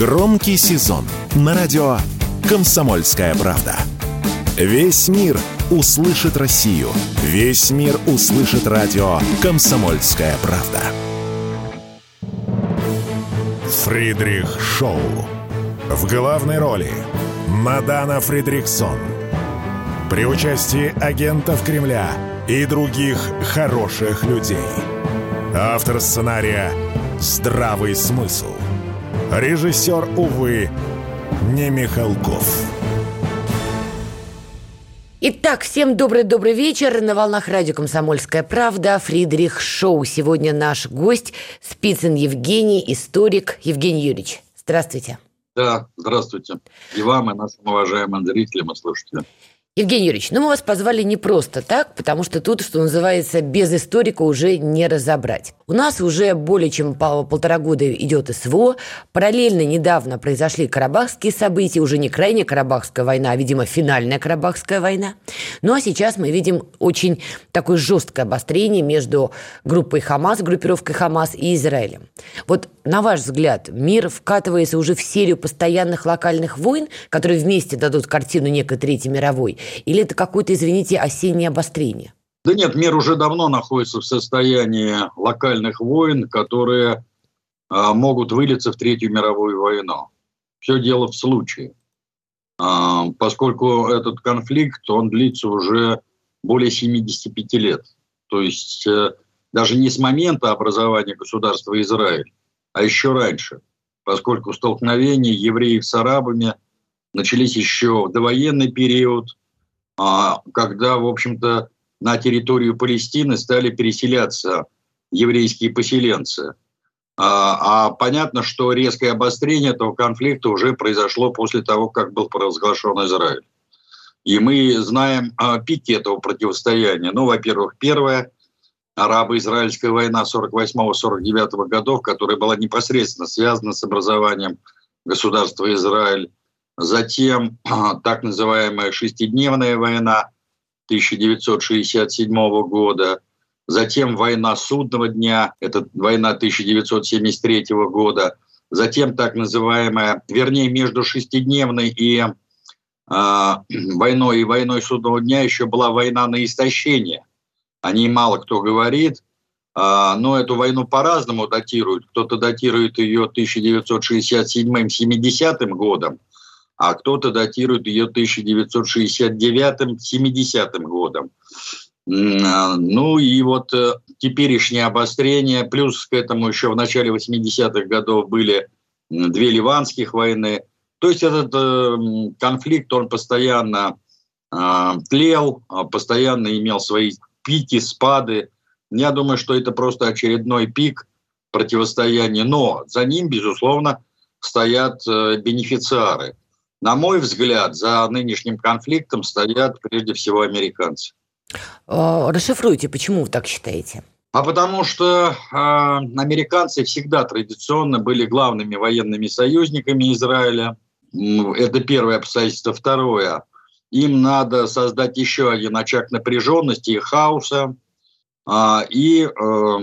Громкий сезон на радио «Комсомольская правда». Весь мир услышит Россию. Весь мир услышит радио «Комсомольская правда». Фридрих Шоу. В главной роли Мадана Фридриксон. При участии агентов Кремля и других хороших людей. Автор сценария «Здравый смысл». Режиссер, увы, не Михалков. Итак, всем добрый-добрый вечер. На волнах радио «Комсомольская правда» Фридрих Шоу. Сегодня наш гость Спицын Евгений, историк Евгений Юрьевич. Здравствуйте. Да, здравствуйте. И вам, и нашим уважаемым зрителям и слушателям. Евгений Юрьевич, ну мы вас позвали не просто так, потому что тут, что называется, без историка уже не разобрать. У нас уже более чем по полтора года идет СВО. Параллельно недавно произошли карабахские события, уже не крайняя карабахская война, а, видимо, финальная карабахская война. Ну а сейчас мы видим очень такое жесткое обострение между группой Хамас, группировкой Хамас и Израилем. Вот на ваш взгляд, мир вкатывается уже в серию постоянных локальных войн, которые вместе дадут картину некой Третьей мировой? Или это какое-то, извините, осеннее обострение? Да нет, мир уже давно находится в состоянии локальных войн, которые а, могут вылиться в Третью мировую войну. Все дело в случае. А, поскольку этот конфликт, он длится уже более 75 лет. То есть а, даже не с момента образования государства Израиль, а еще раньше, поскольку столкновения евреев с арабами начались еще в довоенный период, когда, в общем-то, на территорию Палестины стали переселяться еврейские поселенцы. А, а понятно, что резкое обострение этого конфликта уже произошло после того, как был провозглашен Израиль. И мы знаем о пике этого противостояния. Ну, во-первых, первое – арабо-израильская война 48-49 годов, которая была непосредственно связана с образованием государства Израиль затем так называемая шестидневная война 1967 года, затем война судного дня, это война 1973 года, затем так называемая, вернее, между шестидневной и э, войной и войной судного дня еще была война на истощение. О ней мало кто говорит, э, но эту войну по-разному датируют. Кто-то датирует ее 1967-70 годом, а кто-то датирует ее 1969-70 годом. А, ну и вот э, теперешнее обострение, плюс к этому еще в начале 80-х годов были две ливанских войны. То есть этот э, конфликт, он постоянно э, тлел, а постоянно имел свои пики, спады. Я думаю, что это просто очередной пик противостояния, но за ним, безусловно, стоят бенефициары. На мой взгляд, за нынешним конфликтом стоят прежде всего американцы. А, расшифруйте, почему вы так считаете? А потому что э, американцы всегда традиционно были главными военными союзниками Израиля. Это первое обстоятельство. Второе. Им надо создать еще один очаг напряженности и хаоса э, и э,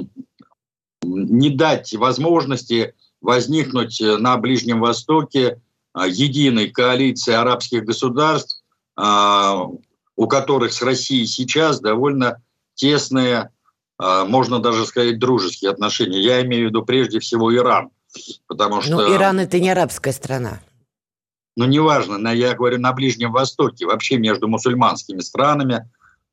не дать возможности возникнуть на Ближнем Востоке единой коалиции арабских государств, а, у которых с Россией сейчас довольно тесные, а, можно даже сказать, дружеские отношения. Я имею в виду прежде всего Иран. Потому ну, что... Ну, Иран – это не арабская страна. Ну, неважно, я говорю на Ближнем Востоке, вообще между мусульманскими странами.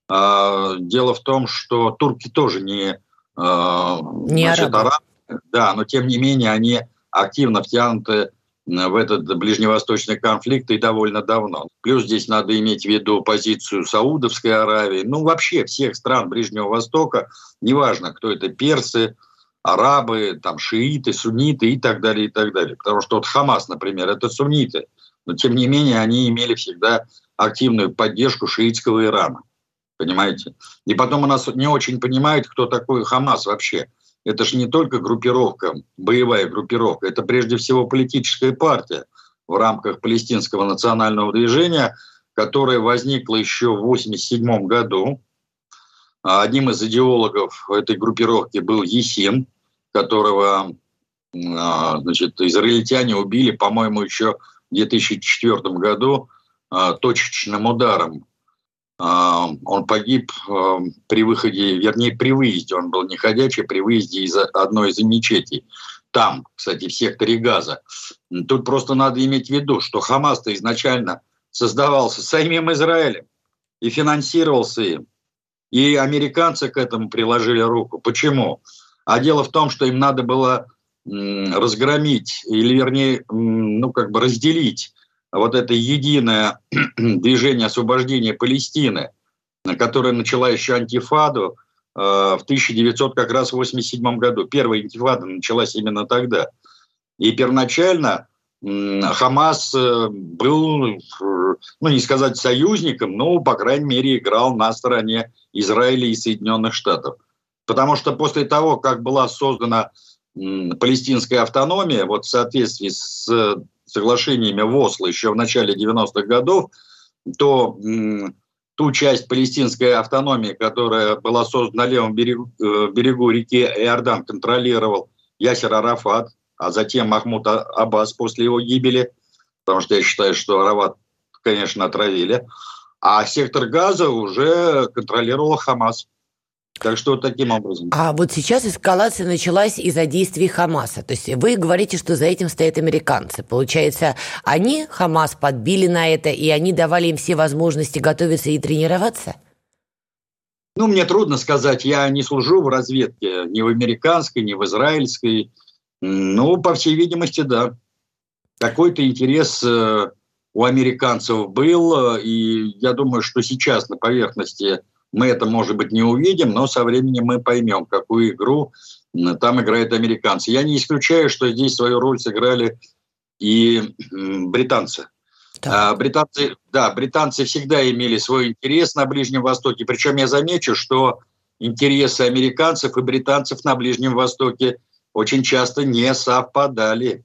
Дело в том, что турки тоже не, не значит, арабы. арабы. Да, но тем не менее они активно втянуты в этот ближневосточный конфликт и довольно давно. Плюс здесь надо иметь в виду позицию Саудовской Аравии, ну вообще всех стран Ближнего Востока, неважно, кто это, персы, арабы, там, шииты, сунниты и так далее, и так далее. Потому что вот Хамас, например, это сунниты, но тем не менее они имели всегда активную поддержку шиитского Ирана. Понимаете? И потом у нас не очень понимают, кто такой Хамас вообще – это же не только группировка, боевая группировка, это прежде всего политическая партия в рамках палестинского национального движения, которая возникла еще в 1987 году. Одним из идеологов этой группировки был Есин, которого а, значит, израильтяне убили, по-моему, еще в 2004 году а, точечным ударом. Он погиб при выходе, вернее, при выезде, он был не ходячий, при выезде из одной из мечетей. Там, кстати, в секторе Газа. Тут просто надо иметь в виду, что Хамас-то изначально создавался самим Израилем и финансировался им. И американцы к этому приложили руку. Почему? А дело в том, что им надо было разгромить, или вернее, ну как бы разделить вот это единое движение освобождения Палестины, которое начала еще антифаду э, в 1987 году. Первая антифада началась именно тогда. И первоначально Хамас э, был, ну не сказать союзником, но, по крайней мере, играл на стороне Израиля и Соединенных Штатов. Потому что после того, как была создана палестинская автономия, вот в соответствии с соглашениями в Осло еще в начале 90-х годов, то ту часть палестинской автономии, которая была создана на левом берегу, э, берегу реки Иордан, контролировал Ясер Арафат, а затем Махмуд а-, Аббас после его гибели, потому что я считаю, что Арафат, конечно, отравили. А сектор Газа уже контролировал Хамас. Так что таким образом. А вот сейчас эскалация началась из-за действий Хамаса. То есть вы говорите, что за этим стоят американцы. Получается, они Хамас подбили на это, и они давали им все возможности готовиться и тренироваться? Ну, мне трудно сказать. Я не служу в разведке ни в американской, ни в израильской. Ну, по всей видимости, да. Какой-то интерес э, у американцев был, и я думаю, что сейчас на поверхности мы это, может быть, не увидим, но со временем мы поймем, какую игру там играют американцы. Я не исключаю, что здесь свою роль сыграли и британцы. Да. А, британцы, да, британцы всегда имели свой интерес на Ближнем Востоке. Причем я замечу, что интересы американцев и британцев на Ближнем Востоке очень часто не совпадали.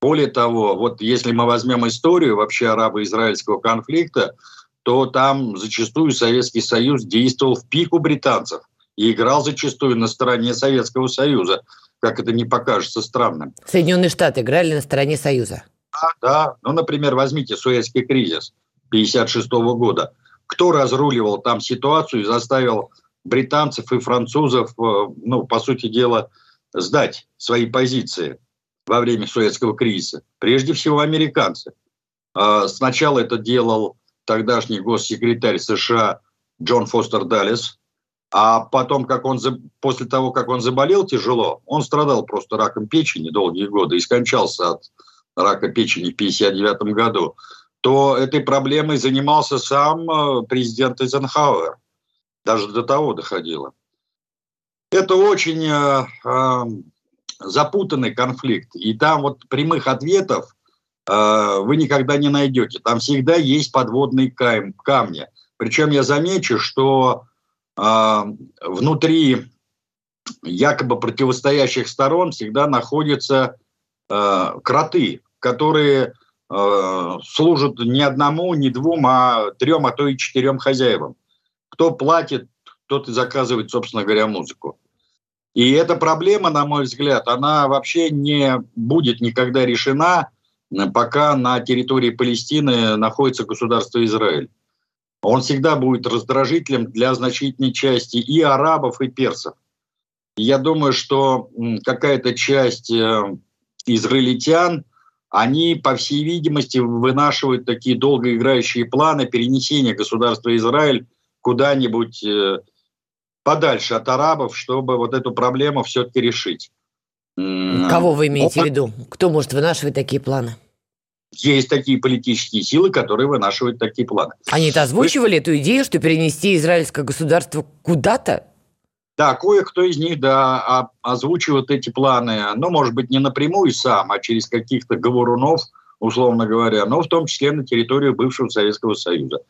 Более того, вот если мы возьмем историю вообще арабо-израильского конфликта, то там зачастую Советский Союз действовал в пику британцев и играл зачастую на стороне Советского Союза, как это не покажется странным. Соединенные Штаты играли на стороне Союза. Да, да. Ну, например, возьмите Суэцкий кризис 1956 года. Кто разруливал там ситуацию и заставил британцев и французов, э, ну, по сути дела, сдать свои позиции во время Суэцкого кризиса? Прежде всего, американцы. А, сначала это делал тогдашний госсекретарь США Джон Фостер Даллес. А потом, как он, после того, как он заболел тяжело, он страдал просто раком печени долгие годы и скончался от рака печени в 1959 году, то этой проблемой занимался сам э, президент Эйзенхауэр. Даже до того доходило. Это очень э, э, запутанный конфликт. И там вот прямых ответов вы никогда не найдете. Там всегда есть подводные камни. Причем я замечу, что э, внутри якобы противостоящих сторон всегда находятся э, кроты, которые служат не одному, не двум, а трем, а то и четырем хозяевам. Кто платит, тот и заказывает, собственно говоря, музыку. И эта проблема, на мой взгляд, она вообще не будет никогда решена пока на территории Палестины находится государство Израиль. Он всегда будет раздражителем для значительной части и арабов, и персов. Я думаю, что какая-то часть э, израильтян, они, по всей видимости, вынашивают такие долгоиграющие планы перенесения государства Израиль куда-нибудь э, подальше от арабов, чтобы вот эту проблему все-таки решить. Кого вы имеете в виду? Кто может вынашивать такие планы? Есть такие политические силы, которые вынашивают такие планы. Они это озвучивали, Вы... эту идею, что перенести израильское государство куда-то? Да, кое-кто из них, да, озвучивает эти планы, ну, может быть, не напрямую сам, а через каких-то говорунов, условно говоря, но в том числе на территорию бывшего Советского Союза.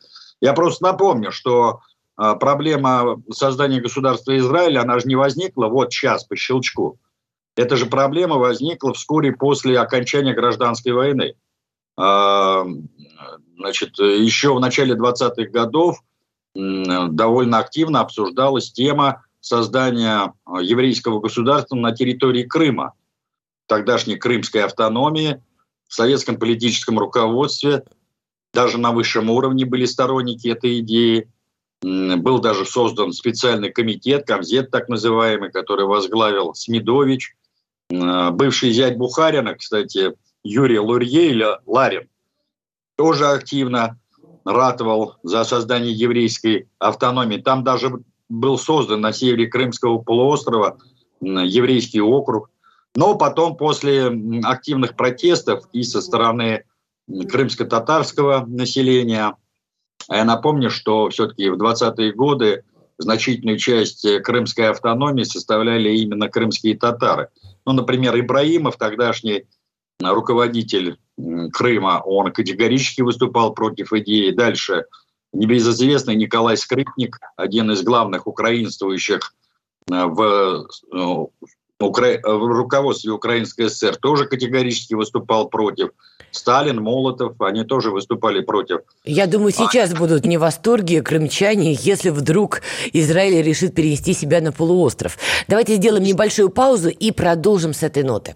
Я просто напомню, что а, проблема создания государства Израиль, она же не возникла вот сейчас по щелчку. Эта же проблема возникла вскоре после окончания гражданской войны. А, значит, еще в начале 20-х годов довольно активно обсуждалась тема создания еврейского государства на территории Крыма. тогдашней крымской автономии, в советском политическом руководстве, даже на высшем уровне были сторонники этой идеи. Был даже создан специальный комитет, комзет так называемый, который возглавил Смедович. Бывший зять Бухарина, кстати, Юрий Лурье или Ларин, тоже активно ратовал за создание еврейской автономии. Там даже был создан на севере Крымского полуострова еврейский округ. Но потом, после активных протестов и со стороны крымско-татарского населения, я напомню, что все-таки в 20-е годы значительную часть крымской автономии составляли именно крымские татары. Ну, например, Ибраимов, тогдашний руководитель Крыма, он категорически выступал против идеи. Дальше небезызвестный Николай Скрипник, один из главных украинствующих э, в, э, Укра... в руководстве Украинской ССР, тоже категорически выступал против. Сталин, Молотов, они тоже выступали против. Я думаю, сейчас а... будут не в восторге крымчане, если вдруг Израиль решит перенести себя на полуостров. Давайте сделаем небольшую паузу и продолжим с этой ноты.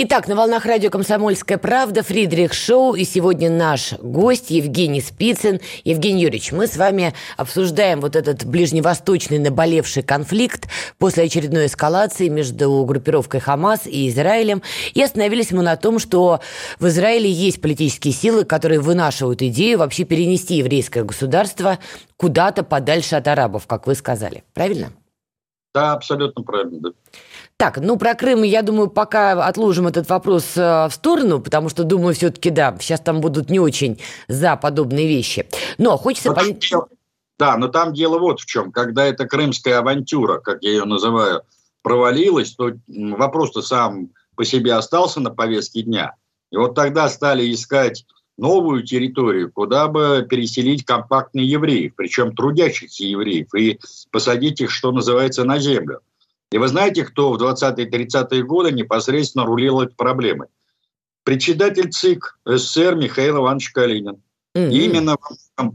Итак, на волнах радио «Комсомольская правда» Фридрих Шоу. И сегодня наш гость Евгений Спицын. Евгений Юрьевич, мы с вами обсуждаем вот этот ближневосточный наболевший конфликт после очередной эскалации между группировкой «Хамас» и Израилем. И остановились мы на том, что в Израиле есть политические силы, которые вынашивают идею вообще перенести еврейское государство куда-то подальше от арабов, как вы сказали. Правильно? Да, абсолютно правильно. Да. Так, ну про Крым, я думаю, пока отложим этот вопрос э, в сторону, потому что, думаю, все-таки, да, сейчас там будут не очень за подобные вещи. Но хочется понять... Да, но там дело вот в чем. Когда эта крымская авантюра, как я ее называю, провалилась, то вопрос-то сам по себе остался на повестке дня. И вот тогда стали искать новую территорию, куда бы переселить компактные евреев, причем трудящихся евреев, и посадить их, что называется, на землю. И вы знаете, кто в 20-30-е годы непосредственно рулил этой проблемой? Председатель ЦИК СССР Михаил Иванович Калинин. Mm-hmm. Именно,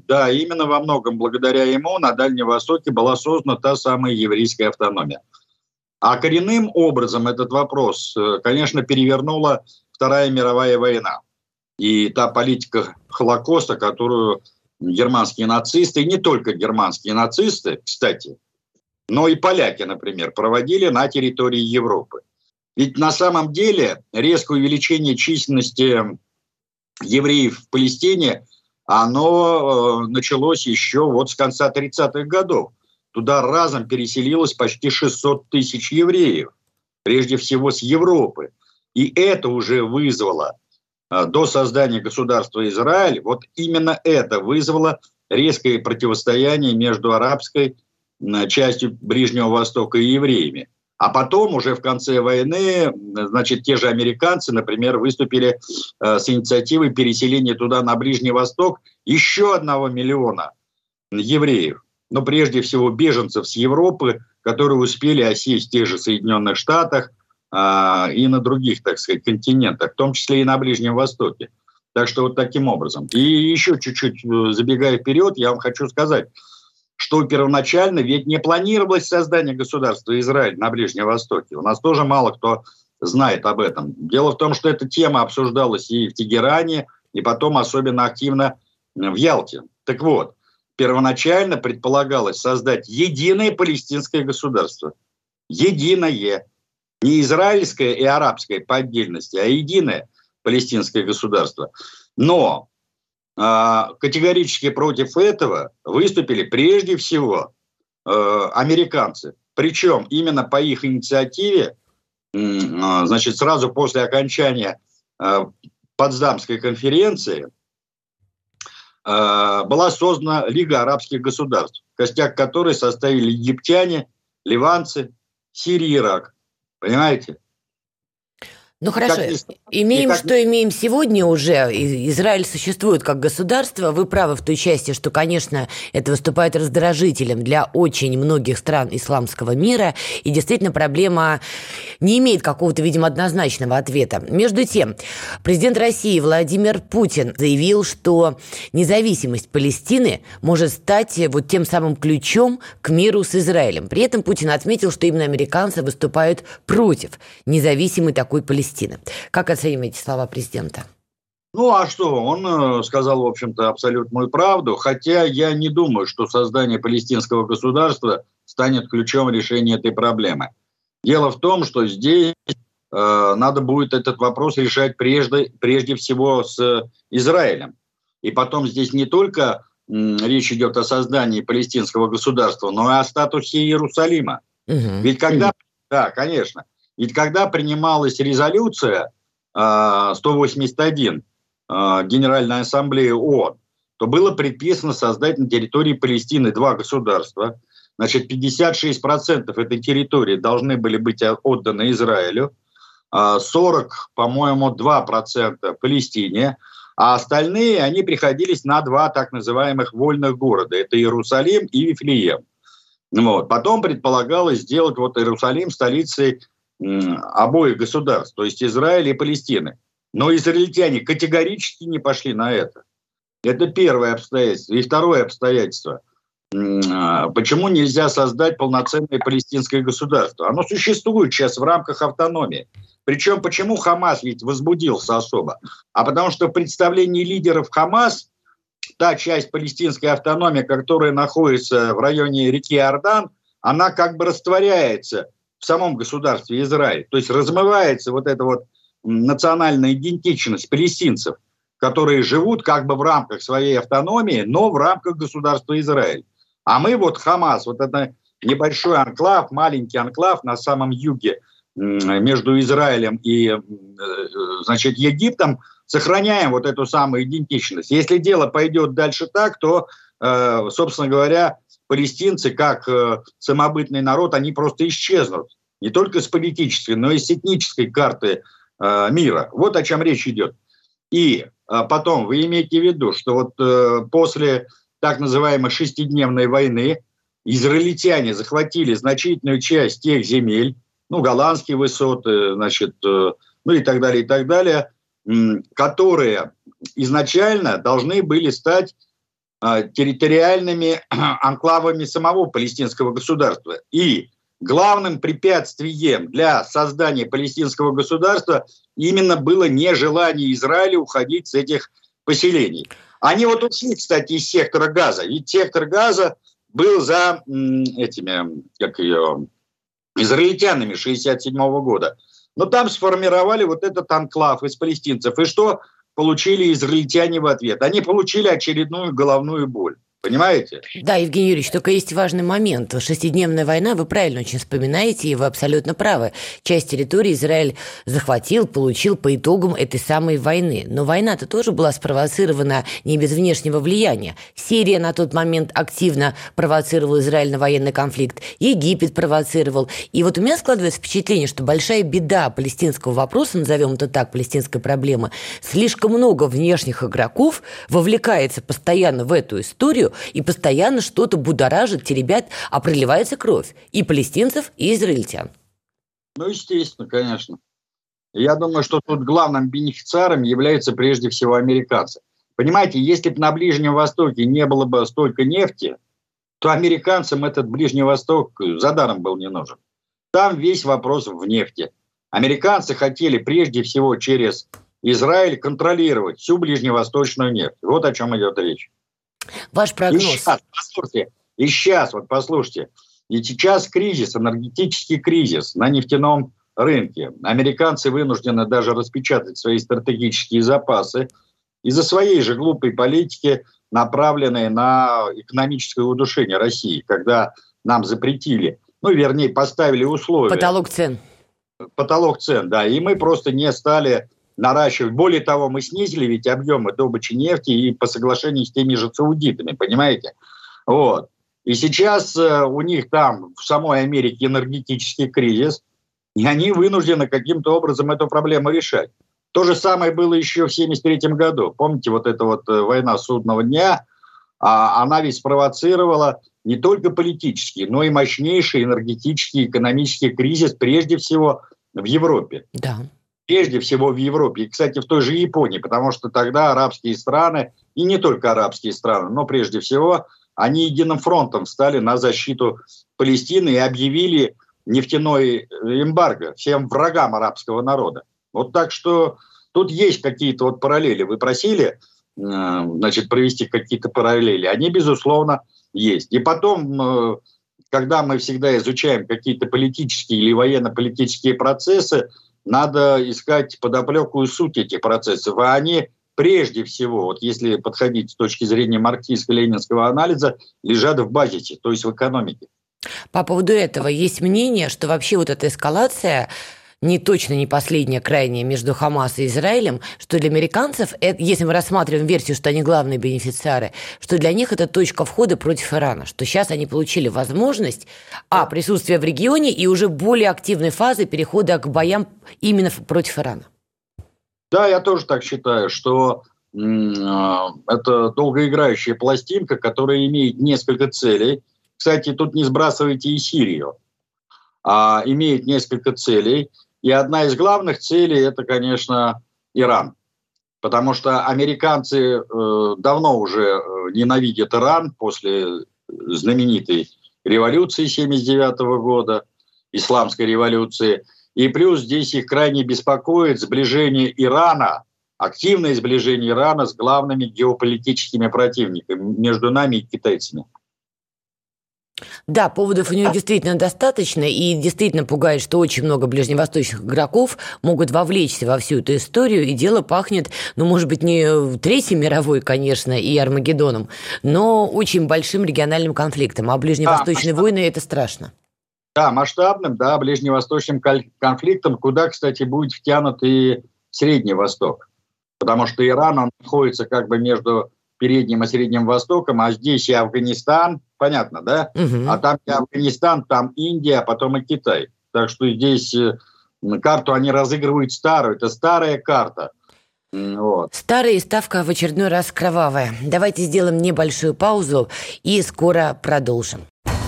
да, именно во многом благодаря ему на Дальнем Востоке была создана та самая еврейская автономия. А коренным образом этот вопрос, э, конечно, перевернула Вторая мировая война. И та политика Холокоста, которую германские нацисты, и не только германские нацисты, кстати, но и поляки, например, проводили на территории Европы. Ведь на самом деле резкое увеличение численности евреев в Палестине, оно э, началось еще вот с конца 30-х годов. Туда разом переселилось почти 600 тысяч евреев, прежде всего с Европы. И это уже вызвало э, до создания государства Израиль, вот именно это вызвало резкое противостояние между арабской частью Ближнего Востока и евреями. А потом, уже в конце войны, значит, те же американцы, например, выступили э, с инициативой переселения туда, на Ближний Восток, еще одного миллиона евреев. Но прежде всего беженцев с Европы, которые успели осесть в тех же Соединенных Штатах э, и на других, так сказать, континентах, в том числе и на Ближнем Востоке. Так что вот таким образом. И еще чуть-чуть э, забегая вперед, я вам хочу сказать, что первоначально ведь не планировалось создание государства Израиль на Ближнем Востоке. У нас тоже мало кто знает об этом. Дело в том, что эта тема обсуждалась и в Тегеране, и потом особенно активно в Ялте. Так вот, первоначально предполагалось создать единое палестинское государство. Единое. Не израильское и арабское по отдельности, а единое палестинское государство. Но категорически против этого выступили прежде всего э, американцы. Причем именно по их инициативе, а, значит, сразу после окончания э, Потсдамской конференции э, была создана Лига арабских государств, костяк которой составили египтяне, ливанцы, Сирия Ирак. Понимаете? Ну хорошо, имеем, как... что имеем сегодня уже. Израиль существует как государство. Вы правы в той части, что, конечно, это выступает раздражителем для очень многих стран исламского мира. И действительно проблема не имеет какого-то, видимо, однозначного ответа. Между тем, президент России Владимир Путин заявил, что независимость Палестины может стать вот тем самым ключом к миру с Израилем. При этом Путин отметил, что именно американцы выступают против независимой такой Палестины. Палестины. Как оцениваете слова президента? Ну а что, он э, сказал, в общем-то, абсолютную правду, хотя я не думаю, что создание палестинского государства станет ключом решения этой проблемы. Дело в том, что здесь э, надо будет этот вопрос решать прежде, прежде всего с Израилем. И потом здесь не только м, речь идет о создании палестинского государства, но и о статусе Иерусалима. Угу. Ведь когда, да, конечно, ведь когда принималась резолюция 181 а, а, Генеральной Ассамблеи ООН, то было предписано создать на территории Палестины два государства. Значит, 56% этой территории должны были быть отданы Израилю, 40, а по-моему, 2% Палестине, а остальные, они приходились на два так называемых вольных города. Это Иерусалим и Вифлеем. Вот. Потом предполагалось сделать вот Иерусалим столицей обоих государств, то есть Израиля и Палестины. Но израильтяне категорически не пошли на это. Это первое обстоятельство. И второе обстоятельство. А, почему нельзя создать полноценное палестинское государство? Оно существует сейчас в рамках автономии. Причем почему Хамас ведь возбудился особо? А потому что в представлении лидеров Хамас та часть палестинской автономии, которая находится в районе реки Иордан, она как бы растворяется в самом государстве Израиль. То есть размывается вот эта вот национальная идентичность палестинцев, которые живут как бы в рамках своей автономии, но в рамках государства Израиль. А мы вот Хамас, вот это небольшой анклав, маленький анклав на самом юге между Израилем и, э, значит, Египтом, сохраняем вот эту самую идентичность. Если дело пойдет дальше так, то, э, собственно говоря, палестинцы, как э, самобытный народ, они просто исчезнут. Не только с политической, но и с этнической карты э, мира. Вот о чем речь идет. И э, потом вы имеете в виду, что вот после так называемой шестидневной войны израильтяне захватили значительную часть тех земель, ну, голландские высоты, значит, ну и так далее, и так далее, которые изначально должны были стать территориальными анклавами самого палестинского государства. И главным препятствием для создания палестинского государства именно было нежелание Израиля уходить с этих поселений. Они вот ушли, кстати, из сектора газа. Ведь сектор газа был за этими, как ее, израильтянами 67 года. Но там сформировали вот этот анклав из палестинцев. И что получили израильтяне в ответ? Они получили очередную головную боль. Понимаете? Да, Евгений Юрьевич, только есть важный момент. Шестидневная война, вы правильно очень вспоминаете, и вы абсолютно правы. Часть территории Израиль захватил, получил по итогам этой самой войны. Но война-то тоже была спровоцирована не без внешнего влияния. Сирия на тот момент активно провоцировала Израиль на военный конфликт, Египет провоцировал. И вот у меня складывается впечатление, что большая беда палестинского вопроса, назовем это так, палестинской проблемы, слишком много внешних игроков вовлекается постоянно в эту историю, и постоянно что-то будоражит, теребят, а проливается кровь и палестинцев, и израильтян. Ну, естественно, конечно. Я думаю, что тут главным бенефициаром являются прежде всего американцы. Понимаете, если бы на Ближнем Востоке не было бы столько нефти, то американцам этот Ближний Восток за даром был не нужен. Там весь вопрос в нефти. Американцы хотели прежде всего через Израиль контролировать всю ближневосточную нефть. Вот о чем идет речь. Ваш прогноз. И сейчас, послушайте, и сейчас, вот послушайте, и сейчас кризис, энергетический кризис на нефтяном рынке. Американцы вынуждены даже распечатать свои стратегические запасы из-за своей же глупой политики, направленной на экономическое удушение России, когда нам запретили, ну, вернее, поставили условия. Потолок цен. Потолок цен, да. И мы просто не стали наращивать. Более того, мы снизили ведь объемы добычи нефти и по соглашению с теми же саудитами, понимаете? Вот. И сейчас э, у них там в самой Америке энергетический кризис. И они вынуждены каким-то образом эту проблему решать. То же самое было еще в 1973 году. Помните, вот эта вот э, война судного дня, а, она ведь спровоцировала не только политический, но и мощнейший энергетический, экономический кризис, прежде всего в Европе. Да. Прежде всего в Европе. И, кстати, в той же Японии, потому что тогда арабские страны, и не только арабские страны, но прежде всего, они единым фронтом стали на защиту Палестины и объявили нефтяной эмбарго всем врагам арабского народа. Вот так что тут есть какие-то вот параллели. Вы просили, э, значит, провести какие-то параллели. Они, безусловно, есть. И потом, э, когда мы всегда изучаем какие-то политические или военно-политические процессы, надо искать подоплеку и суть этих процессов. А они прежде всего, вот если подходить с точки зрения марксистско-ленинского анализа, лежат в базисе, то есть в экономике. По поводу этого есть мнение, что вообще вот эта эскалация не точно не последняя крайняя между Хамас и Израилем, что для американцев, это, если мы рассматриваем версию, что они главные бенефициары, что для них это точка входа против Ирана, что сейчас они получили возможность, а, присутствия в регионе и уже более активной фазы перехода к боям именно против Ирана. Да, я тоже так считаю, что э, это долгоиграющая пластинка, которая имеет несколько целей. Кстати, тут не сбрасывайте и Сирию. А имеет несколько целей – и одна из главных целей – это, конечно, Иран. Потому что американцы э, давно уже э, ненавидят Иран после знаменитой революции 79 года, исламской революции. И плюс здесь их крайне беспокоит сближение Ирана, активное сближение Ирана с главными геополитическими противниками между нами и китайцами. Да, поводов у него действительно достаточно, и действительно пугает, что очень много ближневосточных игроков могут вовлечься во всю эту историю, и дело пахнет, ну, может быть, не Третьей мировой, конечно, и Армагеддоном, но очень большим региональным конфликтом. А ближневосточные да, войны – это страшно. Да, масштабным, да, ближневосточным конфликтом, куда, кстати, будет втянут и Средний Восток. Потому что Иран, он находится как бы между Передним и Средним Востоком, а здесь и Афганистан, понятно, да? Угу. А там и Афганистан, там Индия, а потом и Китай. Так что здесь э, карту они разыгрывают старую. Это старая карта. Вот. Старая ставка в очередной раз кровавая. Давайте сделаем небольшую паузу и скоро продолжим.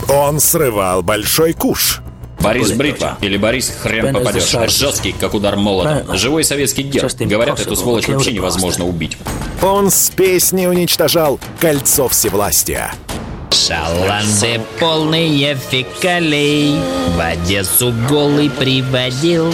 Он срывал большой куш. Борис Бритва или Борис хрен попадешь. Жесткий, как удар молотом. Живой советский герб. Говорят, эту сволочь вообще невозможно убить. Он с песней уничтожал кольцо всевластия. Шаланды полные фекалей. В Одессу голый приводил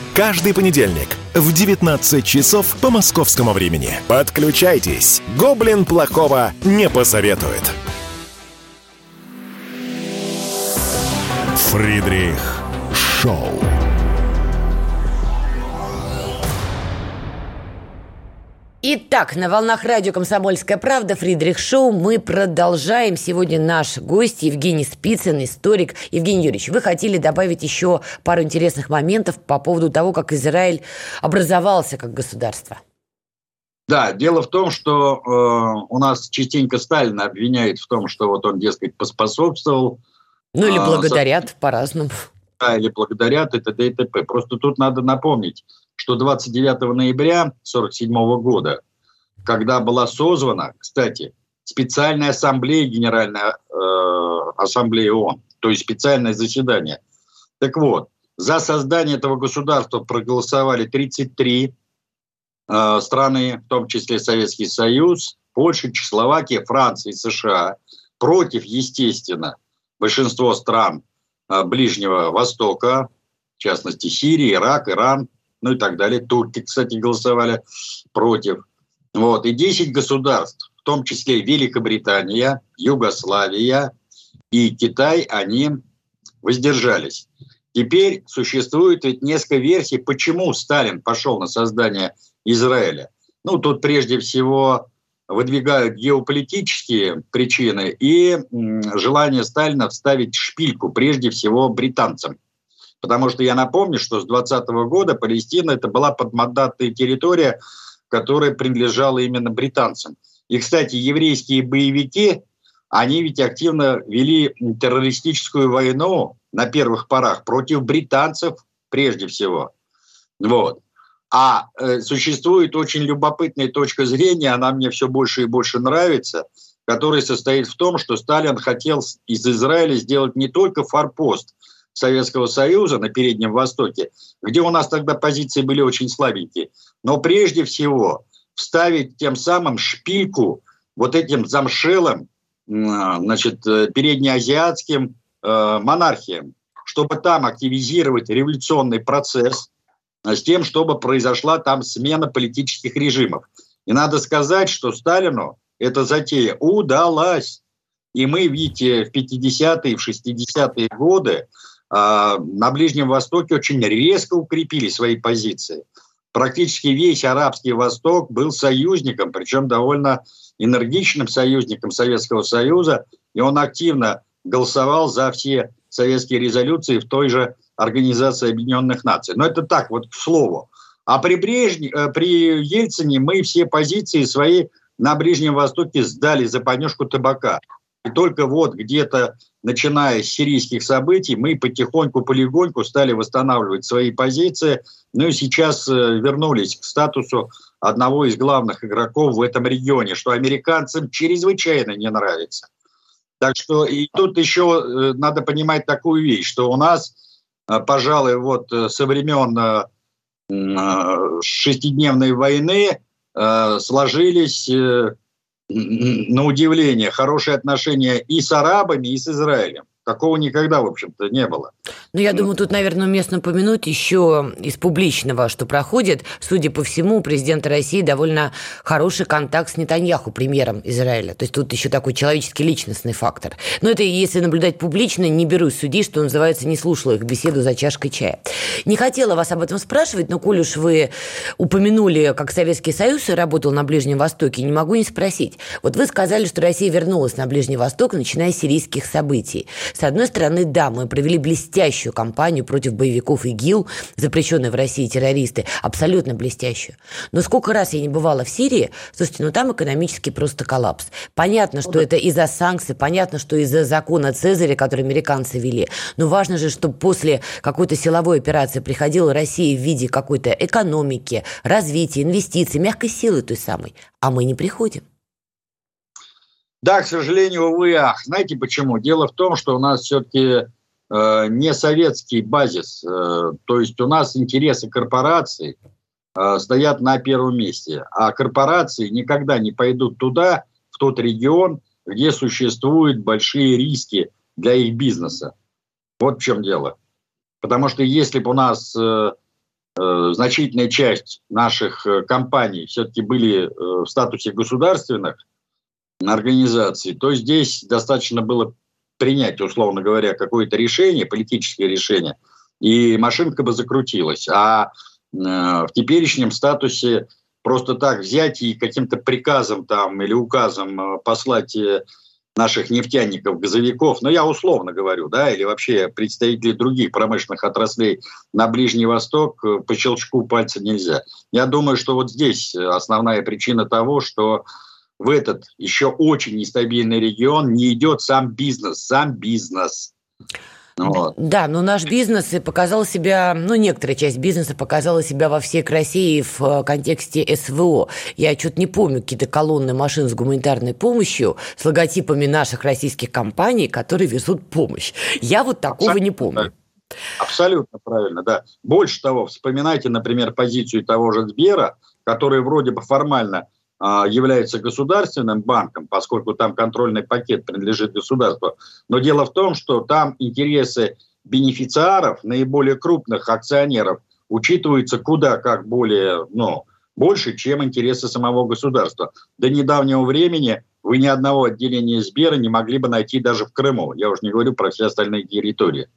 Каждый понедельник в 19 часов по московскому времени. Подключайтесь. Гоблин плохого не посоветует. Фридрих Шоу. Итак, на волнах радио «Комсомольская правда» Фридрих Шоу мы продолжаем. Сегодня наш гость Евгений Спицын, историк. Евгений Юрьевич, вы хотели добавить еще пару интересных моментов по поводу того, как Израиль образовался как государство. Да, дело в том, что э, у нас частенько Сталина обвиняют в том, что вот он, дескать, поспособствовал. Ну или а, благодарят э, по-разному. Да, или благодарят, это ДТП. Просто тут надо напомнить, что 29 ноября 1947 года, когда была созвана, кстати, специальная ассамблея, Генеральная э, ассамблея ООН, то есть специальное заседание. Так вот, за создание этого государства проголосовали 33 э, страны, в том числе Советский Союз, Польша, Чехословакия, Франция и США. Против, естественно, большинство стран э, Ближнего Востока, в частности Сирия, Ирак, Иран – ну и так далее. Турки, кстати, голосовали против. Вот. И 10 государств, в том числе Великобритания, Югославия и Китай, они воздержались. Теперь существует ведь несколько версий, почему Сталин пошел на создание Израиля. Ну, тут прежде всего выдвигают геополитические причины и желание Сталина вставить шпильку прежде всего британцам. Потому что я напомню, что с 20 года Палестина это была подмандатная территория, которая принадлежала именно британцам. И, кстати, еврейские боевики, они ведь активно вели террористическую войну на первых порах против британцев прежде всего. Вот. А э, существует очень любопытная точка зрения, она мне все больше и больше нравится, которая состоит в том, что Сталин хотел из Израиля сделать не только форпост Советского Союза на Переднем Востоке, где у нас тогда позиции были очень слабенькие, но прежде всего вставить тем самым шпильку вот этим замшелым, значит, э, переднеазиатским э, монархиям, чтобы там активизировать революционный процесс – с тем, чтобы произошла там смена политических режимов. И надо сказать, что Сталину эта затея удалась. И мы, видите, в 50-е, в 60-е годы э, на Ближнем Востоке очень резко укрепили свои позиции. Практически весь Арабский Восток был союзником, причем довольно энергичным союзником Советского Союза, и он активно голосовал за все советские резолюции в той же Организации Объединенных Наций. Но это так, вот к слову. А при, Брежне, э, при Ельцине мы все позиции свои на Ближнем Востоке сдали за понюшку табака. И только вот где-то, начиная с сирийских событий, мы потихоньку, полегоньку стали восстанавливать свои позиции. Ну и сейчас э, вернулись к статусу одного из главных игроков в этом регионе, что американцам чрезвычайно не нравится. Так что и тут еще э, надо понимать такую вещь, что у нас а, пожалуй, вот э, со времен э, э, шестидневной войны сложились, на удивление, хорошие отношения и с арабами, и с Израилем. Такого никогда, в общем-то, не было. Ну, я думаю, тут, наверное, уместно упомянуть еще из публичного, что проходит. Судя по всему, у президента России довольно хороший контакт с Нетаньяху, премьером Израиля. То есть тут еще такой человеческий личностный фактор. Но это если наблюдать публично, не берусь судить, что называется, не слушала их беседу за чашкой чая. Не хотела вас об этом спрашивать, но коль уж вы упомянули, как Советский Союз работал на Ближнем Востоке, не могу не спросить. Вот вы сказали, что Россия вернулась на Ближний Восток, начиная с сирийских событий. С одной стороны, да, мы провели блестящую кампанию против боевиков ИГИЛ, запрещенные в России террористы, абсолютно блестящую. Но сколько раз я не бывала в Сирии, слушайте, ну там экономический просто коллапс. Понятно, что это из-за санкций, понятно, что из-за закона Цезаря, который американцы вели. Но важно же, чтобы после какой-то силовой операции приходила Россия в виде какой-то экономики, развития, инвестиций, мягкой силы той самой. А мы не приходим. Да, к сожалению, увы, ах. Знаете почему? Дело в том, что у нас все-таки э, не советский базис. Э, то есть у нас интересы корпораций э, стоят на первом месте. А корпорации никогда не пойдут туда, в тот регион, где существуют большие риски для их бизнеса. Вот в чем дело. Потому что если бы у нас э, э, значительная часть наших э, компаний все-таки были э, в статусе государственных, организации, то здесь достаточно было принять, условно говоря, какое-то решение, политическое решение, и машинка бы закрутилась. А э, в теперешнем статусе просто так взять и каким-то приказом там или указом э, послать э, наших нефтяников, газовиков, ну я условно говорю, да, или вообще представителей других промышленных отраслей на Ближний Восток э, по щелчку пальца нельзя. Я думаю, что вот здесь основная причина того, что в этот еще очень нестабильный регион не идет сам бизнес, сам бизнес. Вот. Да, но наш бизнес показал себя, ну, некоторая часть бизнеса показала себя во всей красе и в э, контексте СВО. Я что-то не помню какие-то колонны машин с гуманитарной помощью с логотипами наших российских компаний, которые везут помощь. Я вот такого Абсолютно. не помню. Абсолютно правильно, да. Больше того, вспоминайте, например, позицию того же Сбера, который вроде бы формально является государственным банком, поскольку там контрольный пакет принадлежит государству. Но дело в том, что там интересы бенефициаров, наиболее крупных акционеров, учитываются куда как более, ну, больше, чем интересы самого государства. До недавнего времени вы ни одного отделения Сбера не могли бы найти даже в Крыму. Я уже не говорю про все остальные территории.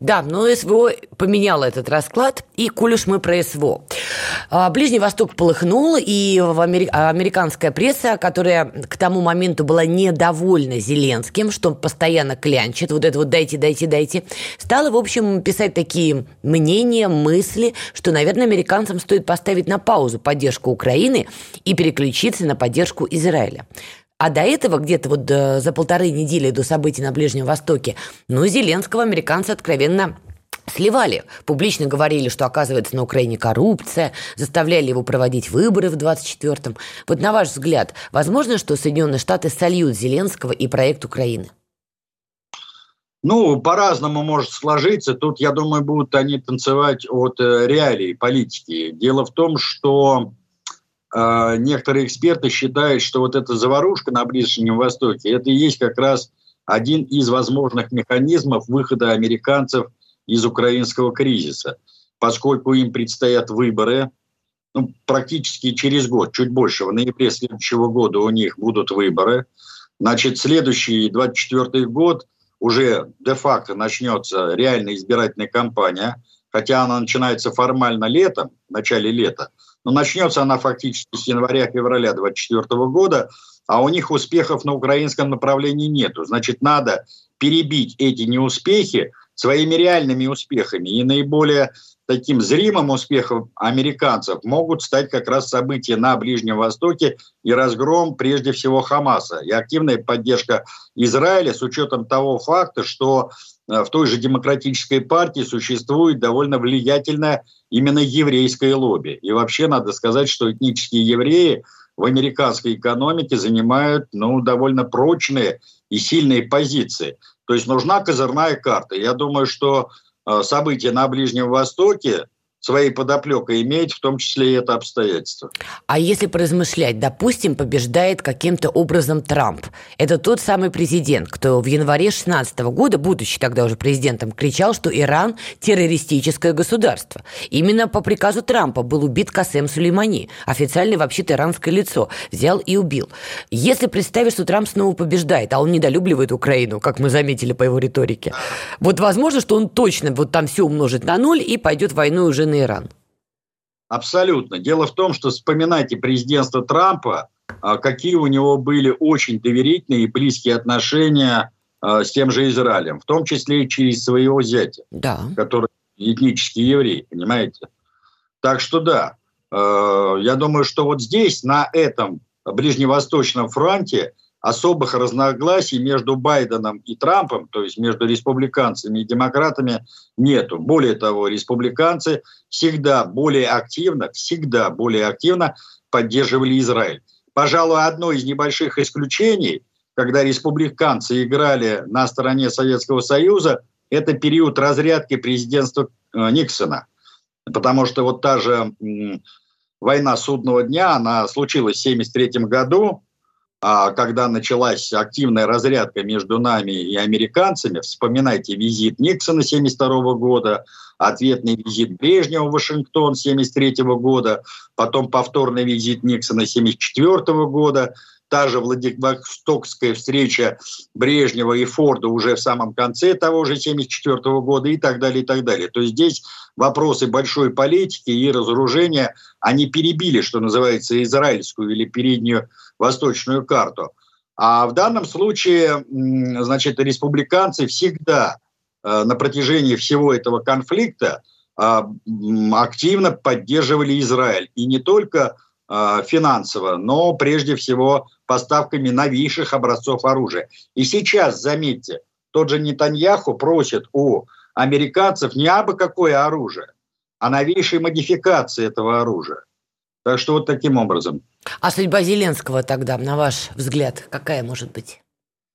Да, но СВО поменяло этот расклад, и уж мы про СВО. А, Ближний Восток полыхнул, и американская пресса, которая к тому моменту была недовольна Зеленским, что он постоянно клянчит, вот это вот дайте, дайте, дайте, стала, в общем, писать такие мнения, мысли, что, наверное, американцам стоит поставить на паузу поддержку Украины и переключиться на поддержку Израиля. А до этого, где-то вот э, за полторы недели до событий на Ближнем Востоке, ну, Зеленского американцы откровенно сливали. Публично говорили, что оказывается на Украине коррупция, заставляли его проводить выборы в 24-м. Вот на ваш взгляд, возможно, что Соединенные Штаты сольют Зеленского и проект Украины? Ну, по-разному может сложиться. Тут, я думаю, будут они танцевать от э, реалий политики. Дело в том, что э, некоторые эксперты считают, что вот эта заварушка на Ближнем Востоке, это и есть как раз один из возможных механизмов выхода американцев из украинского кризиса, поскольку им предстоят выборы, ну, практически через год, чуть больше, в ноябре следующего года у них будут выборы. Значит, следующий 24 год уже де-факто начнется реальная избирательная кампания, хотя она начинается формально летом, в начале лета, но начнется она фактически с января-февраля 2024 года, а у них успехов на украинском направлении нету. Значит, надо перебить эти неуспехи своими реальными успехами. И наиболее таким зримым успехом американцев могут стать как раз события на Ближнем Востоке и разгром прежде всего Хамаса и активная поддержка Израиля с учетом того факта, что в той же демократической партии существует довольно влиятельное именно еврейское лобби. И вообще надо сказать, что этнические евреи в американской экономике занимают ну, довольно прочные и сильные позиции. То есть нужна козырная карта. Я думаю, что э, события на Ближнем Востоке своей подоплекой имеет в том числе и это обстоятельство. А если поразмышлять, допустим, побеждает каким-то образом Трамп. Это тот самый президент, кто в январе 2016 года, будучи тогда уже президентом, кричал, что Иран – террористическое государство. Именно по приказу Трампа был убит Касем Сулеймани, официальное вообще-то иранское лицо, взял и убил. Если представить, что Трамп снова побеждает, а он недолюбливает Украину, как мы заметили по его риторике, вот возможно, что он точно вот там все умножит на ноль и пойдет войну уже на Иран? Абсолютно. Дело в том, что вспоминайте президентство Трампа, а, какие у него были очень доверительные и близкие отношения а, с тем же Израилем, в том числе и через своего зятя, да. который этнический еврей, понимаете? Так что да, а, я думаю, что вот здесь, на этом Ближневосточном фронте, особых разногласий между Байденом и Трампом, то есть между республиканцами и демократами, нету. Более того, республиканцы всегда более активно, всегда более активно поддерживали Израиль. Пожалуй, одно из небольших исключений, когда республиканцы играли на стороне Советского Союза, это период разрядки президентства э, Никсона. Потому что вот та же война судного дня, она случилась в 1973 году, когда началась активная разрядка между нами и американцами, вспоминайте визит Никсона 1972 года, ответный визит Брежнева в Вашингтон 1973 года, потом повторный визит Никсона 1974 года, та же Владивостокская встреча Брежнева и Форда уже в самом конце того же 1974 года и так далее, и так далее. То есть здесь вопросы большой политики и разоружения, они перебили, что называется, израильскую или переднюю восточную карту. А в данном случае, значит, республиканцы всегда э, на протяжении всего этого конфликта э, активно поддерживали Израиль. И не только э, финансово, но прежде всего поставками новейших образцов оружия. И сейчас, заметьте, тот же Нетаньяху просит у американцев не абы какое оружие, а новейшие модификации этого оружия. Так что вот таким образом. А судьба Зеленского тогда, на ваш взгляд, какая может быть?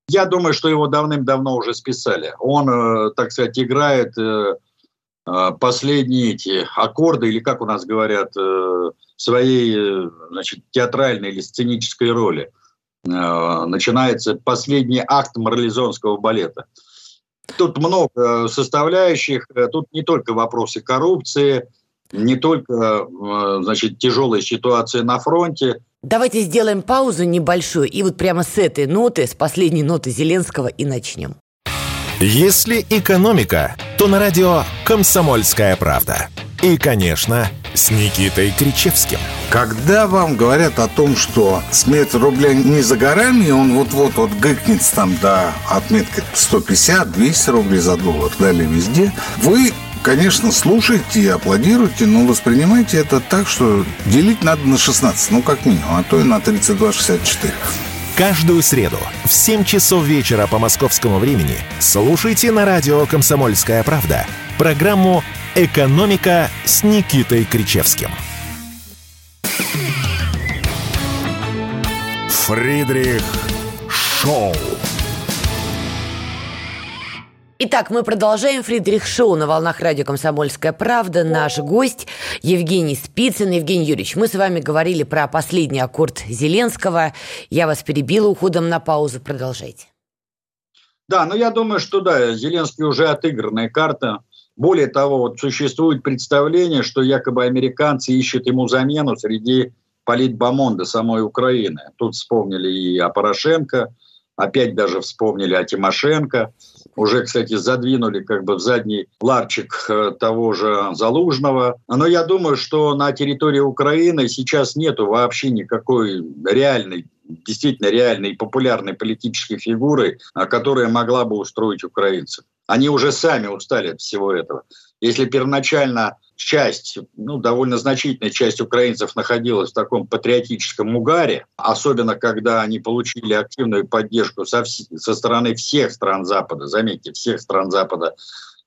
Я думаю, что его давным-давно уже списали. Он, э, так сказать, играет э, э, последние эти аккорды, или как у нас говорят, своей значит, театральной или сценической роли. Э, начинается последний акт марлезонского балета. Тут много составляющих, э, тут не только вопросы коррупции, не только э, значит, тяжелая ситуация на фронте. Давайте сделаем паузу небольшую и вот прямо с этой ноты, с последней ноты Зеленского и начнем. Если экономика, то на радио «Комсомольская правда». И, конечно, с Никитой Кричевским. Когда вам говорят о том, что смерть рубля не за горами, и он вот-вот вот гыкнет там до отметки 150-200 рублей за доллар, далее везде, вы конечно, слушайте и аплодируйте, но воспринимайте это так, что делить надо на 16, ну, как минимум, а то и на 32,64. Каждую среду в 7 часов вечера по московскому времени слушайте на радио «Комсомольская правда» программу «Экономика» с Никитой Кричевским. Фридрих Шоу. Итак, мы продолжаем Фридрих Шоу на волнах радио «Комсомольская правда». Наш гость Евгений Спицын. Евгений Юрьевич, мы с вами говорили про последний аккорд Зеленского. Я вас перебила уходом на паузу. Продолжайте. Да, но я думаю, что да, Зеленский уже отыгранная карта. Более того, вот существует представление, что якобы американцы ищут ему замену среди политбомонда самой Украины. Тут вспомнили и о Порошенко, опять даже вспомнили о Тимошенко уже, кстати, задвинули как бы в задний ларчик э, того же Залужного. Но я думаю, что на территории Украины сейчас нету вообще никакой реальной действительно реальной и популярной политической фигуры, а, которая могла бы устроить украинцев. Они уже сами устали от всего этого. Если первоначально часть, ну, довольно значительная часть украинцев находилась в таком патриотическом угаре, особенно когда они получили активную поддержку со, со стороны всех стран Запада, заметьте, всех стран Запада,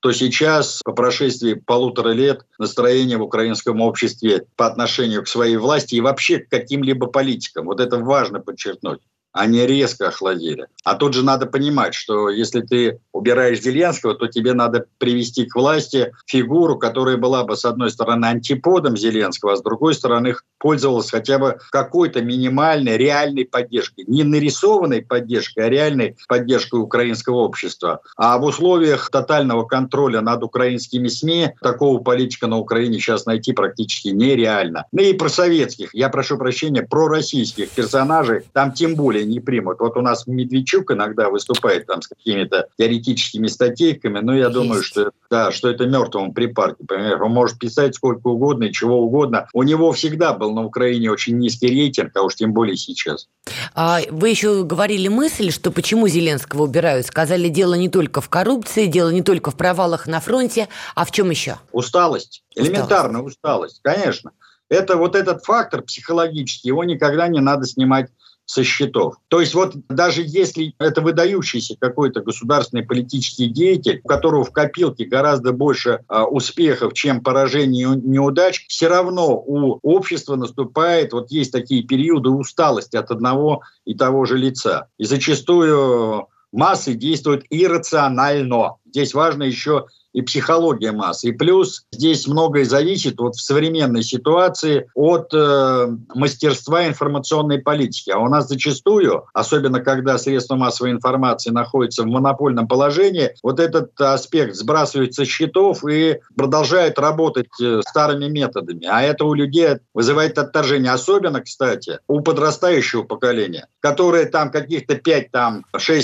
то сейчас, по прошествии полутора лет, настроение в украинском обществе по отношению к своей власти и вообще к каким-либо политикам, вот это важно подчеркнуть, они резко охладели. А тут же надо понимать, что если ты убираешь Зеленского, то тебе надо привести к власти фигуру, которая была бы, с одной стороны, антиподом Зеленского, а с другой стороны, пользовалась хотя бы какой-то минимальной, реальной поддержкой. Не нарисованной поддержкой, а реальной поддержкой украинского общества. А в условиях тотального контроля над украинскими СМИ такого политика на Украине сейчас найти практически нереально. Ну и про советских, я прошу прощения, про российских персонажей там тем более более не примут. Вот у нас Медведчук иногда выступает там с какими-то теоретическими статейками, но я Есть. думаю, что, да, что это мертвому припарке. Понимаешь? Он может писать сколько угодно и чего угодно. У него всегда был на Украине очень низкий рейтинг, а уж тем более сейчас. А вы еще говорили мысль, что почему Зеленского убирают. Сказали, дело не только в коррупции, дело не только в провалах на фронте, а в чем еще? Усталость. Элементарная усталость, конечно. Это вот этот фактор психологический, его никогда не надо снимать со счетов. То есть вот даже если это выдающийся какой-то государственный политический деятель, у которого в копилке гораздо больше а, успехов, чем поражений и неудач, все равно у общества наступает, вот есть такие периоды усталости от одного и того же лица. И зачастую массы действуют иррационально. Здесь важно еще и психология массы. И плюс здесь многое зависит вот в современной ситуации от э, мастерства информационной политики. А у нас зачастую, особенно когда средства массовой информации находятся в монопольном положении, вот этот аспект сбрасывается с счетов и продолжает работать э, старыми методами. А это у людей вызывает отторжение. Особенно, кстати, у подрастающего поколения, которое там каких-то 5-6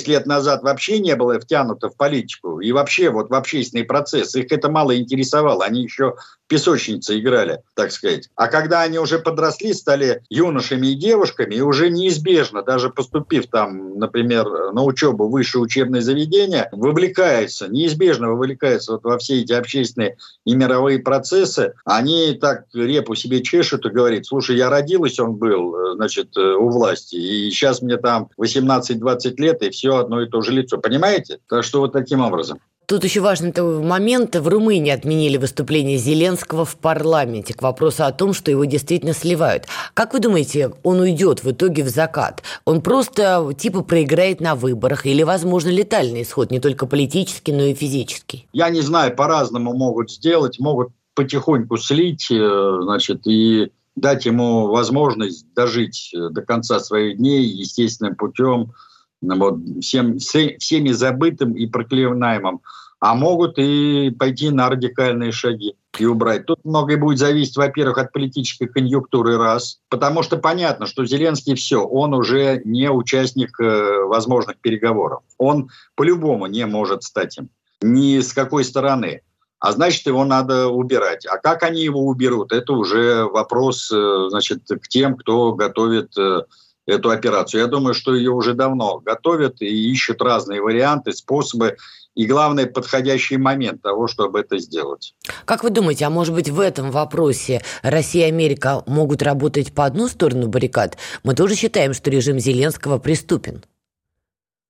лет назад вообще не было втянуто в политику и вообще вот в общественные процессы процесс. Их это мало интересовало. Они еще песочницы играли, так сказать. А когда они уже подросли, стали юношами и девушками, и уже неизбежно, даже поступив там, например, на учебу в высшее учебное заведение, вовлекаются, неизбежно вовлекаются вот во все эти общественные и мировые процессы, они так репу себе чешут и говорят, слушай, я родилась, он был, значит, у власти, и сейчас мне там 18-20 лет, и все одно и то же лицо. Понимаете? Так что вот таким образом. Тут еще важный момент. В Румынии отменили выступление Зеленского в парламенте к вопросу о том, что его действительно сливают. Как вы думаете, он уйдет в итоге в закат? Он просто типа проиграет на выборах или, возможно, летальный исход, не только политический, но и физический? Я не знаю, по-разному могут сделать, могут потихоньку слить, э, значит, и дать ему возможность дожить до конца своих дней естественным путем, вот, всем, всеми забытым и проклинаемым а могут и пойти на радикальные шаги и убрать. Тут многое будет зависеть, во-первых, от политической конъюнктуры, раз, потому что понятно, что Зеленский все, он уже не участник э, возможных переговоров. Он по-любому не может стать им. Ни с какой стороны. А значит, его надо убирать. А как они его уберут, это уже вопрос э, значит, к тем, кто готовит э, эту операцию. Я думаю, что ее уже давно готовят и ищут разные варианты, способы и, главное, подходящий момент того, чтобы это сделать. Как вы думаете, а может быть в этом вопросе Россия и Америка могут работать по одну сторону баррикад? Мы тоже считаем, что режим Зеленского преступен.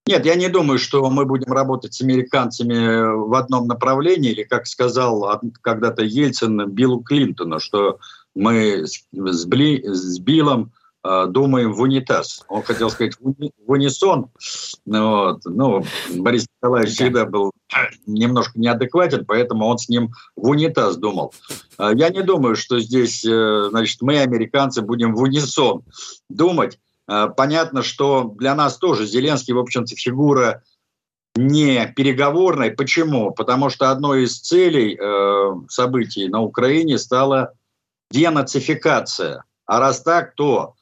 Нет, я не думаю, что мы будем работать с американцами в одном направлении, или, как сказал когда-то Ельцин Биллу Клинтону, что мы с, Бли, с Биллом думаем в унитаз. Он хотел сказать в, унисон. Вот. Ну, Борис Николаевич всегда был немножко неадекватен, поэтому он с ним в унитаз думал. Э, я не думаю, что здесь, э, значит, мы, американцы, будем в унисон думать. Э, понятно, что для нас тоже Зеленский, в общем-то, фигура не переговорной. Почему? Потому что одной из целей э, событий на Украине стала денацификация. А раз так, то э,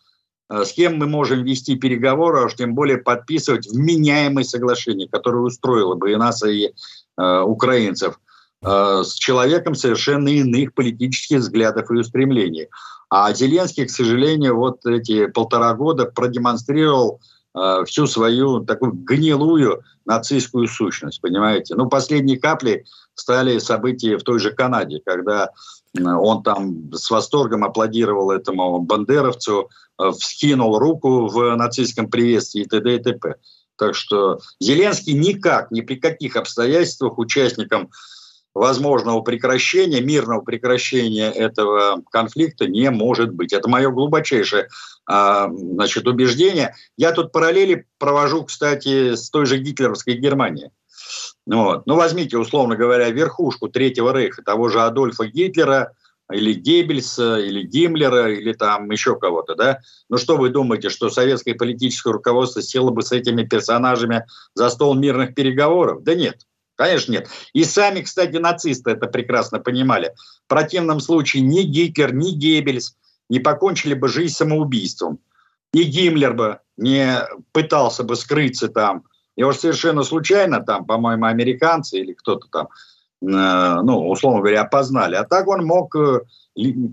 с кем мы можем вести переговоры, а уж тем более подписывать вменяемые соглашения, которое устроило бы и нас, и э, украинцев, э, с человеком совершенно иных политических взглядов и устремлений. А Зеленский, к сожалению, вот эти полтора года продемонстрировал э, всю свою такую гнилую нацистскую сущность, понимаете? Ну, последней каплей стали события в той же Канаде, когда он там с восторгом аплодировал этому бандеровцу, э, вскинул руку в нацистском приветствии и т.д. и т.п. Так что Зеленский никак, ни при каких обстоятельствах участникам возможного прекращения, мирного прекращения этого конфликта не может быть. Это мое глубочайшее а, значит, убеждение. Я тут параллели провожу, кстати, с той же гитлеровской Германией. Вот. Ну, возьмите, условно говоря, верхушку Третьего Рейха, того же Адольфа Гитлера, или Геббельса, или Гиммлера, или там еще кого-то, да? Ну что вы думаете, что советское политическое руководство село бы с этими персонажами за стол мирных переговоров? Да нет. Конечно, нет. И сами, кстати, нацисты это прекрасно понимали. В противном случае ни Гитлер, ни Геббельс не покончили бы жизнь самоубийством. И Гиммлер бы не пытался бы скрыться там. Его совершенно случайно там, по-моему, американцы или кто-то там, э, ну, условно говоря, опознали. А так он мог э,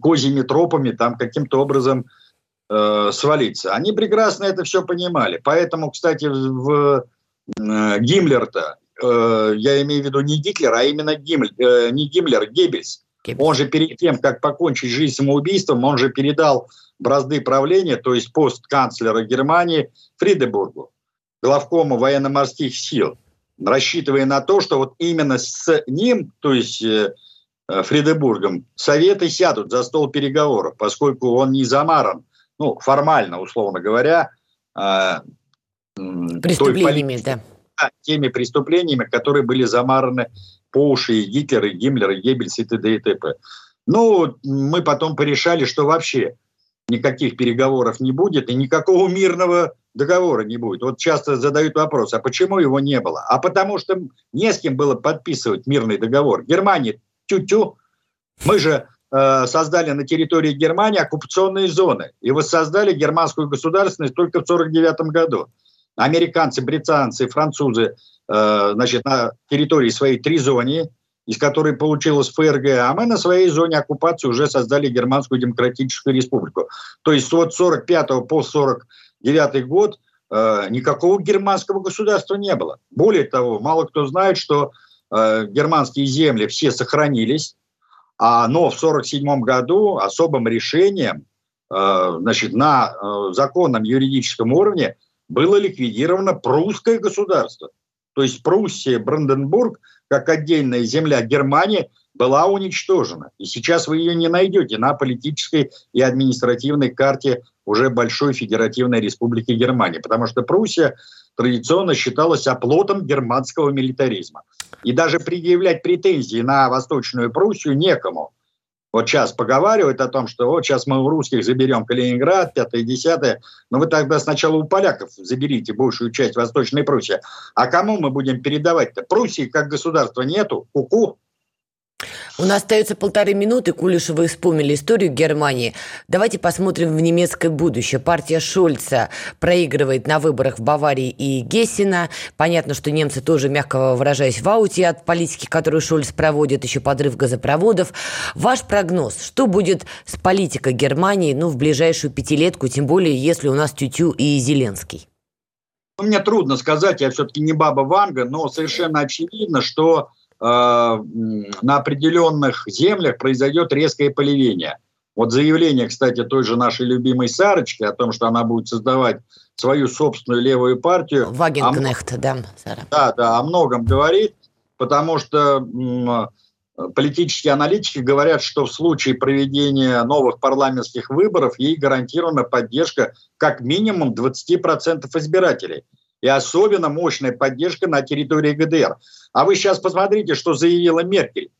козьими тропами там каким-то образом э, свалиться. Они прекрасно это все понимали. Поэтому, кстати, в э, Гиммлер-то э, я имею в виду не Гитлер, а именно Гиммлер, э, не Гиммлер, Геббельс. Геббельс. Он же перед тем, как покончить жизнь самоубийством, он же передал бразды правления, то есть пост канцлера Германии Фридебургу, главкому военно-морских сил, рассчитывая на то, что вот именно с ним, то есть э, э Фридебургом, Советы сядут за стол переговоров, поскольку он не замаран, ну, формально, условно говоря, э, преступлениями, да теми преступлениями, которые были замараны по уши и Гитлера, и Гиммлера, и Геббельс и т.д. и т.п. Ну, мы потом порешали, что вообще никаких переговоров не будет и никакого мирного договора не будет. Вот часто задают вопрос, а почему его не было? А потому что не с кем было подписывать мирный договор. Германия тю-тю. Мы же э, создали на территории Германии оккупационные зоны и воссоздали германскую государственность только в 1949 году американцы, британцы, французы э, значит, на территории своей три зоны, из которой получилась ФРГ, а мы на своей зоне оккупации уже создали Германскую Демократическую Республику. То есть от 45 по 49 год э, никакого германского государства не было. Более того, мало кто знает, что э, германские земли все сохранились, а, но в 1947 году особым решением э, значит, на э, законном юридическом уровне было ликвидировано прусское государство. То есть Пруссия, Бранденбург, как отдельная земля Германии, была уничтожена. И сейчас вы ее не найдете на политической и административной карте уже Большой Федеративной Республики Германии, потому что Пруссия традиционно считалась оплотом германского милитаризма. И даже предъявлять претензии на Восточную Пруссию некому. Вот сейчас поговаривают о том, что вот сейчас мы у русских заберем Калининград, пятое, десятое, но вы тогда сначала у поляков заберите большую часть Восточной Пруссии. А кому мы будем передавать-то? Пруссии как государства нету, ку-ку. У нас остается полторы минуты. Кулиша, вы вспомнили историю Германии. Давайте посмотрим в немецкое будущее. Партия Шольца проигрывает на выборах в Баварии и Гессена. Понятно, что немцы тоже, мягко выражаясь, в ауте от политики, которую Шольц проводит, еще подрыв газопроводов. Ваш прогноз, что будет с политикой Германии ну, в ближайшую пятилетку, тем более, если у нас Тютю и Зеленский? Мне трудно сказать, я все-таки не баба Ванга, но совершенно очевидно, что на определенных землях произойдет резкое поливение. Вот заявление, кстати, той же нашей любимой Сарочки о том, что она будет создавать свою собственную левую партию. Вагенкнехт, да, Сара. Да, да, о многом говорит, потому что политические аналитики говорят, что в случае проведения новых парламентских выборов ей гарантирована поддержка как минимум 20% избирателей и особенно мощная поддержка на территории ГДР. А вы сейчас посмотрите, что заявила Меркель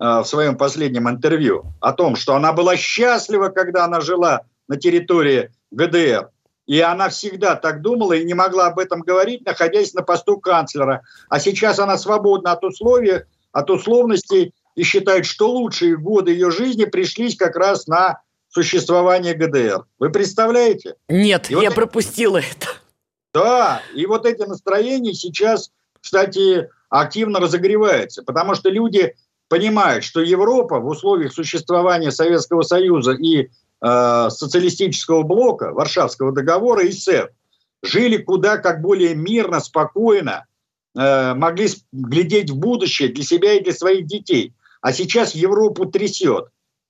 э, в своем последнем интервью о том, что она была счастлива, когда она жила на территории ГДР. И она всегда так думала и не могла об этом говорить, находясь на посту канцлера. А сейчас она свободна от условий, от условностей и считает, что лучшие годы ее жизни пришлись как раз на существование ГДР. Вы представляете? Нет, и я вот пропустила это. Да, и вот эти настроения сейчас, кстати, активно разогреваются, потому что люди понимают, что Европа в условиях существования Советского Союза и э, социалистического блока, Варшавского договора и СЭФ жили куда как более мирно, спокойно, э, могли глядеть в будущее для себя и для своих детей. А сейчас Европу трясет.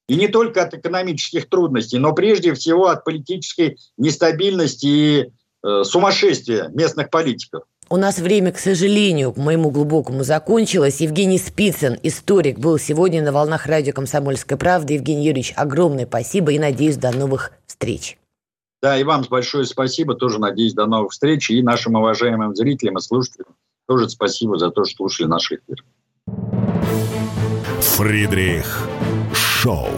И не только от экономических трудностей, но прежде всего от политической нестабильности и сумасшествие местных политиков. У нас время, к сожалению, к моему глубокому закончилось. Евгений Спицын, историк, был сегодня на волнах радио «Комсомольская правда». Евгений Юрьевич, огромное спасибо и надеюсь, до новых встреч. Да, и вам большое спасибо. Тоже надеюсь, до новых встреч. И нашим уважаемым зрителям и слушателям тоже спасибо за то, что слушали наш эфир. Фридрих Шоу.